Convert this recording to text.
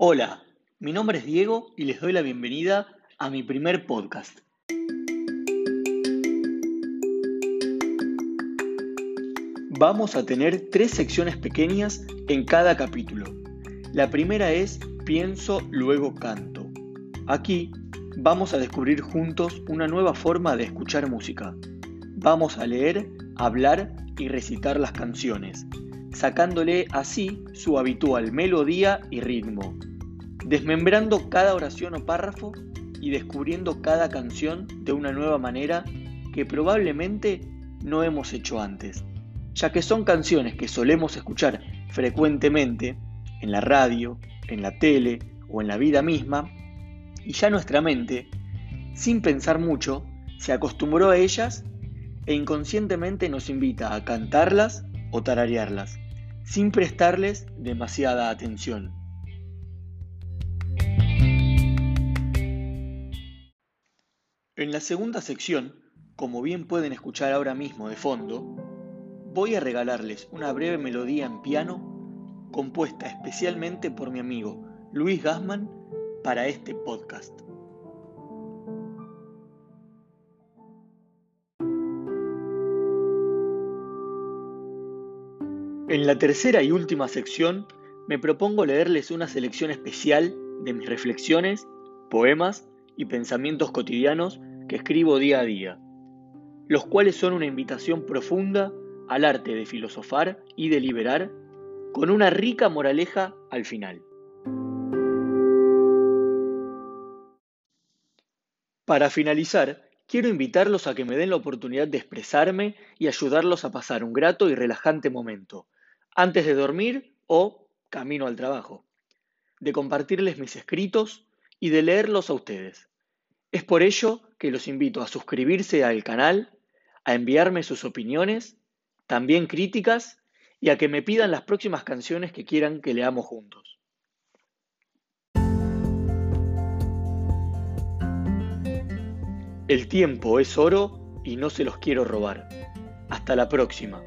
Hola, mi nombre es Diego y les doy la bienvenida a mi primer podcast. Vamos a tener tres secciones pequeñas en cada capítulo. La primera es Pienso, luego canto. Aquí vamos a descubrir juntos una nueva forma de escuchar música. Vamos a leer, hablar y recitar las canciones, sacándole así su habitual melodía y ritmo desmembrando cada oración o párrafo y descubriendo cada canción de una nueva manera que probablemente no hemos hecho antes, ya que son canciones que solemos escuchar frecuentemente en la radio, en la tele o en la vida misma, y ya nuestra mente, sin pensar mucho, se acostumbró a ellas e inconscientemente nos invita a cantarlas o tararearlas, sin prestarles demasiada atención. En la segunda sección, como bien pueden escuchar ahora mismo de fondo, voy a regalarles una breve melodía en piano compuesta especialmente por mi amigo Luis Gassman para este podcast. En la tercera y última sección me propongo leerles una selección especial de mis reflexiones, poemas y pensamientos cotidianos que escribo día a día, los cuales son una invitación profunda al arte de filosofar y deliberar con una rica moraleja al final. Para finalizar, quiero invitarlos a que me den la oportunidad de expresarme y ayudarlos a pasar un grato y relajante momento, antes de dormir o camino al trabajo, de compartirles mis escritos y de leerlos a ustedes. Es por ello que los invito a suscribirse al canal, a enviarme sus opiniones, también críticas, y a que me pidan las próximas canciones que quieran que leamos juntos. El tiempo es oro y no se los quiero robar. Hasta la próxima.